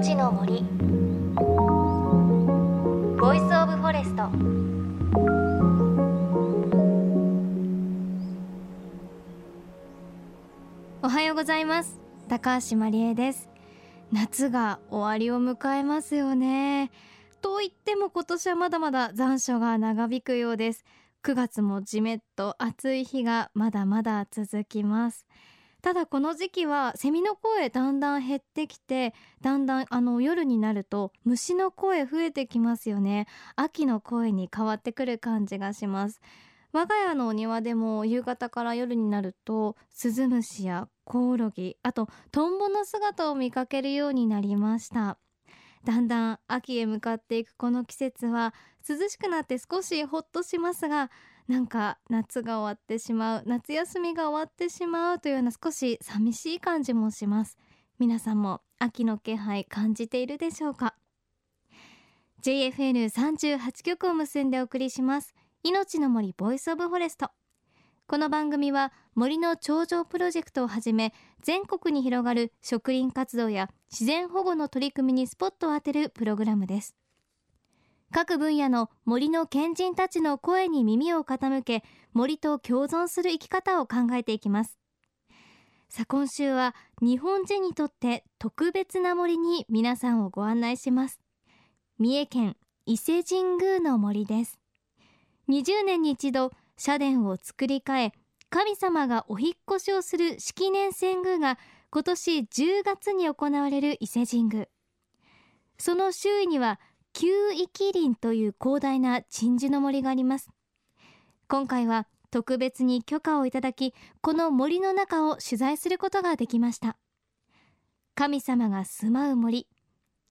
命の森。 Voice of Forest。おはようございます。高橋万里恵です。夏が終わりを迎えますよね。と言っても今年はまだまだ残暑が長引くようです。9月もじめっと暑い日がまだまだ続きます。ただこの時期はセミの声だんだん減ってきてだんだんあの夜になると虫の声増えてきますよね。秋の声に変わってくる感じがします。我が家のお庭でも夕方から夜になるとスズムシやコオロギあとトンボの姿を見かけるようになりました。だんだん秋へ向かっていくこの季節は涼しくなって少しほっとしますがなんか夏が終わってしまう夏休みが終わってしまうというような少し寂しい感じもします。皆さんも秋の気配感じているでしょうか？JFN38 局を結んでお送りします。命の森 Voice of Forest。この番組は森の頂上プロジェクトをはじめ全国に広がる植林活動や自然保護の取り組みにスポットを当てるプログラムです。各分野の森の賢人たちの声に耳を傾け森と共存する生き方を考えていきます。さあ今週は日本人にとって特別な森に皆さんをご案内します。三重県伊勢神宮の森です。20年に一度社殿を作り変え神様がお引越しをする式年遷宮が今年10月に行われる伊勢神宮。その周囲には宮域林という広大な鎮守の森があります。今回は特別に許可をいただきこの森の中を取材することができました。神様が住まう森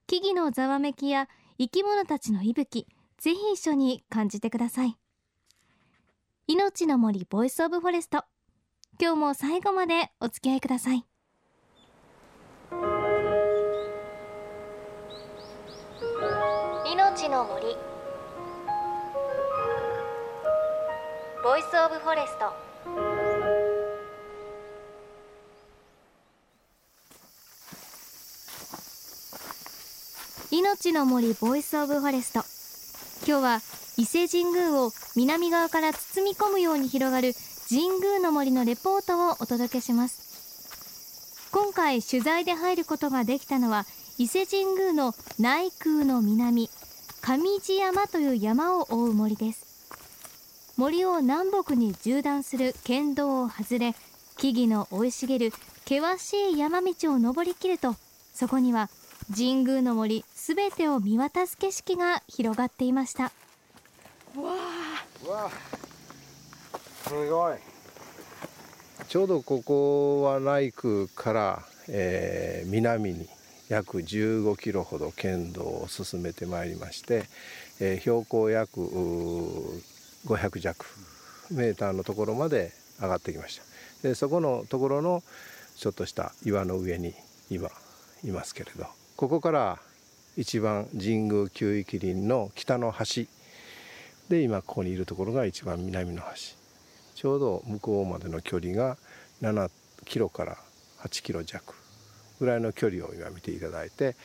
木々のざわめきや生き物たちの息吹ぜひ一緒に感じてください。命の森 Voice of Forest 今日も最後までお付き合いください。の森。 Voice of Forest。命の森 Voice of Forest。今日は伊勢神宮を南側から包み込むように広がる神宮の森のレポートをお届けします。今回取材で入ることができたのは伊勢神宮の内宮の南。上地山という山を覆う森です。森を南北に縦断する県道を外れ木々の生い茂る険しい山道を登りきるとそこには神宮の森すべてを見渡す景色が広がっていました。わあすごい。ちょうどここは内宮から、えー、南に約15キロほど県道を進めてまいりまして、えー、標高約500弱メーターのところまで上がってきました。でそこのところのちょっとした岩の上に今いますけれどここから一番神宮旧域林の北の端で今ここにいるところが一番南の端。ちょうど向こうまでの距離が7キロから8キロ弱。ぐらいの距離を今見ていただいて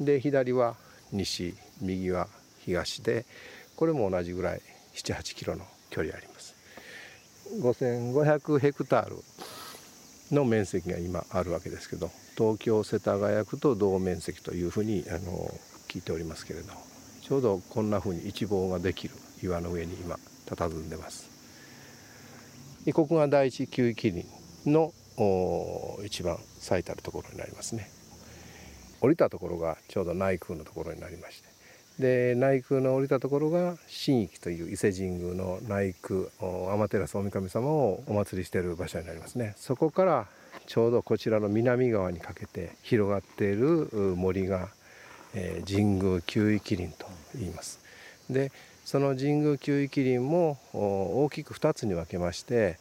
で左は西右は東でこれも同じぐらい78キロの距離あります。5500ヘクタールの面積が今あるわけですけど東京世田谷区と同面積というふうにあの聞いておりますけれどちょうどこんなふうに一望ができる岩の上に今佇んでます。ここが第一旧域林の一番最たるところになりますね。降りたところがちょうど内宮のところになりまして。で内宮の降りたところが神域という伊勢神宮の内宮天照大神様をお祭りしている場所になりますね。そこからちょうどこちらの南側にかけて広がっている森が、えー、神宮旧域林と言います。でその神宮旧域林も大きく2つに分けまして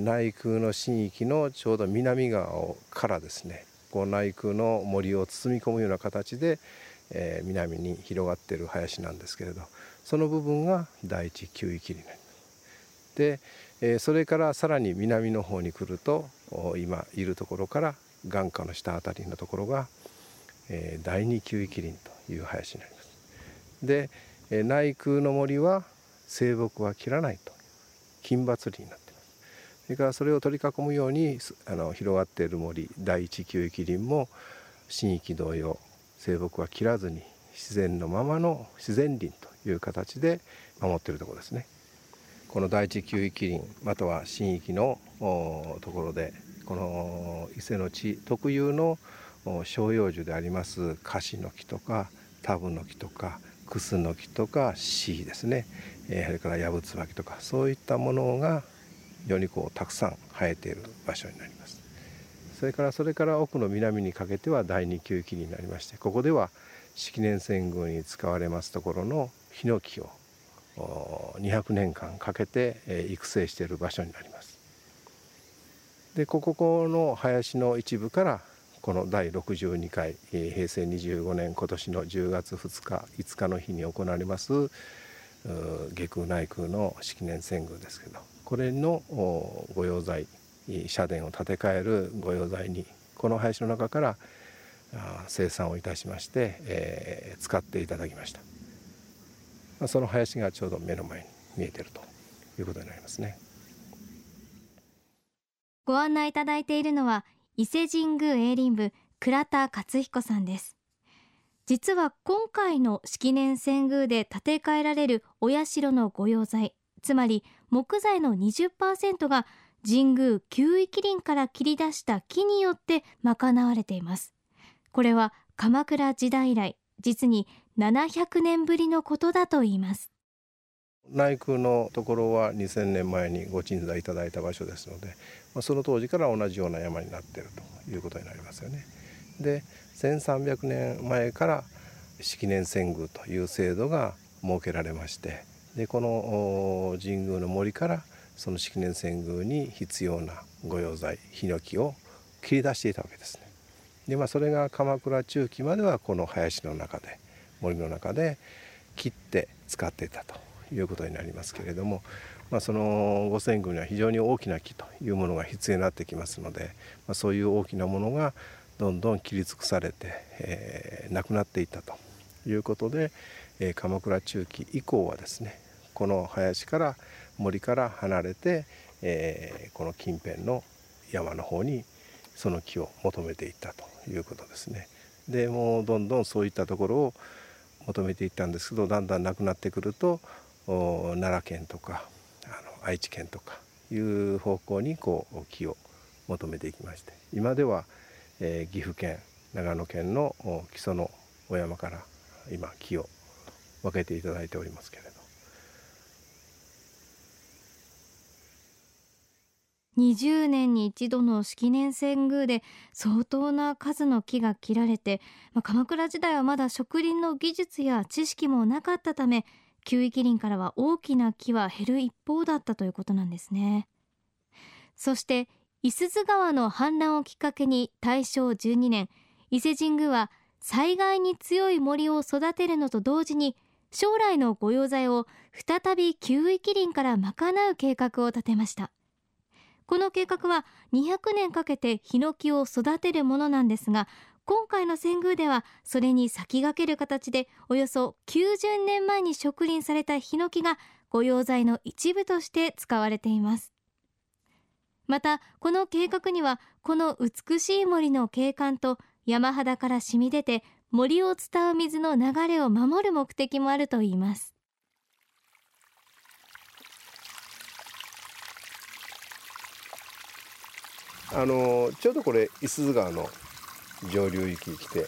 内宮の神域のちょうど南側からですねこう内宮の森を包み込むような形で、えー、南に広がっている林なんですけれどその部分が第一旧域になります。で、えー、それからさらに南の方に来ると今いるところから眼下の下辺りのところが、えー、第二級域林という林になります。で、えー、内空の森は生木は切らないと金伐林になってそれからそれを取り囲むようにあの広がっている森第一級域林も新域同様生木は切らずに自然のままの自然林という形で守っているところですね。この第一級域林または新域のところでこの伊勢の地特有の照葉樹でありますカシの木とかタブの木とかクスノキとかシーですね、えー、それからヤブツバキとかそういったものが非常にこうたくさん生えている場所になります。それからそれから奥の南にかけては第二級域になりましてここでは式年遷宮に使われますところのヒノキを200年間かけて育成している場所になります。でここの林の一部からこの第62回平成25年今年の10月2日5日の日に行われます下空内空の式年遷宮ですけどこれの御用材社殿を建て替える御用材にこの林の中から生産をいたしまして、えー、使っていただきました。その林がちょうど目の前に見えているということになりますね。ご案内いただいているのは伊勢神宮営林部倉田勝彦さんです。実は今回の式年遷宮で建て替えられるお社の御用材つまり木材の20%が神宮旧域林から切り出した木によって賄われていますこれは鎌倉時代以来実に700年ぶりのことだといいます内宮のところは2000年前にご鎮座いただいた場所ですので、まあ、その当時から同じような山になっているということになりますよね。で1300年前から式年遷宮という制度が設けられましてでこの神宮の森からその式年遷宮に必要な御用材ヒノキを切り出していたわけですね。でまあそれが鎌倉中期まではこの林の中で森の中で切って使っていたということになりますけれども、まあ、その五線宮には非常に大きな木というものが必要になってきますので、まあ、そういう大きなものがどんどん切り尽くされて、えー、なくなっていったということで、えー、鎌倉中期以降はですねこの林から森から離れて、えー、この近辺の山の方にその木を求めていったということですね。でもうどんどんそういったところを求めていったんですけどだんだんなくなってくると奈良県とかあの愛知県とかいう方向にこう木を求めていきまして今では、えー、岐阜県長野県の木曽のお山から今木を分けていただいておりますけれど20年に一度の式年遷宮で相当な数の木が切られて、まあ、鎌倉時代はまだ植林の技術や知識もなかったため旧域林からは大きな木は減る一方だったということなんですね。そして伊豆川の氾濫をきっかけに大正12年伊勢神宮は災害に強い森を育てるのと同時に将来の御用材を再び旧域林から賄う計画を立てました。この計画は200年かけてヒノキを育てるものなんですが今回の遷宮ではそれに先駆ける形でおよそ90年前に植林されたヒノキが御用材の一部として使われています。またこの計画にはこの美しい森の景観と山肌から染み出て森を伝う水の流れを守る目的もあるといいます。あのちょうどこれ五十鈴川の上流域来て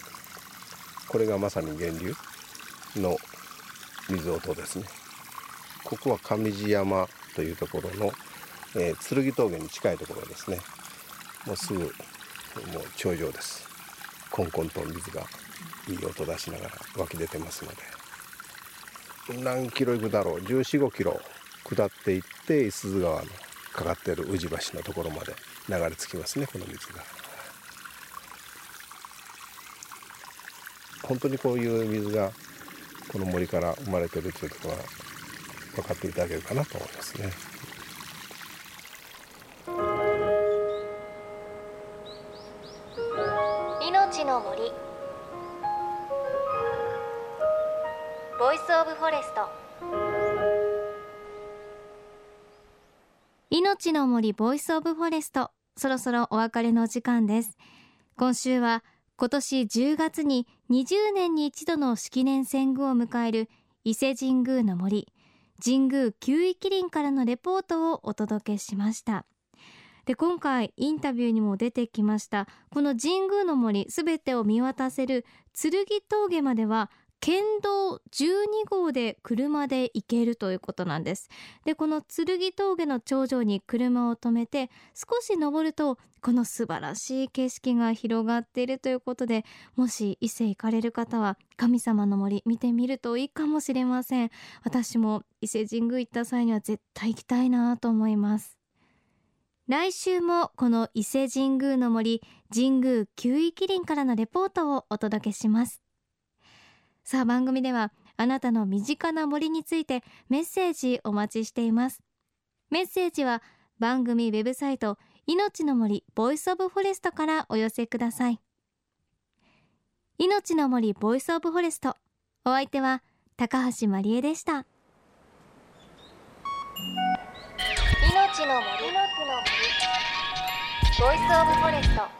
これがまさに源流の水音ですね。ここは上地山というところの、えー、剣峠に近いところですね。もうすぐもう頂上です。コンコンと水がいい音出しながら湧き出てますので。何キロ行くだろう？1415キロ下っていって五十鈴川のかかってる宇治橋のところまで。流れ着きますねこの水が。本当にこういう水がこの森から生まれてるということは分かっていただけるかなと思いますね。いのちの森 Voice of Forest いのちの森 Voice of Forest そろそろお別れの時間です。今週は今年10月に20年に一度の式年遷宮を迎える伊勢神宮の森神宮宮域林からのレポートをお届けしました。で今回インタビューにも出てきましたこの神宮の森すべてを見渡せる剣峠までは県道12号で車で行けるということなんです。でこの剣峠の頂上に車を止めて少し登るとこの素晴らしい景色が広がっているということでもし伊勢行かれる方は神様の森見てみるといいかもしれません。私も伊勢神宮行った際には絶対行きたいなと思います。来週もこの伊勢神宮の森神宮宮域林からのレポートをお届けします。さあ番組ではあなたの身近な森についてメッセージお待ちしています。メッセージは番組ウェブサイトいのちの森 Voice of Forest からお寄せください。いのちの森 Voice of Forest お相手は高橋真理恵でした。命の森ボイスオブフォレスト。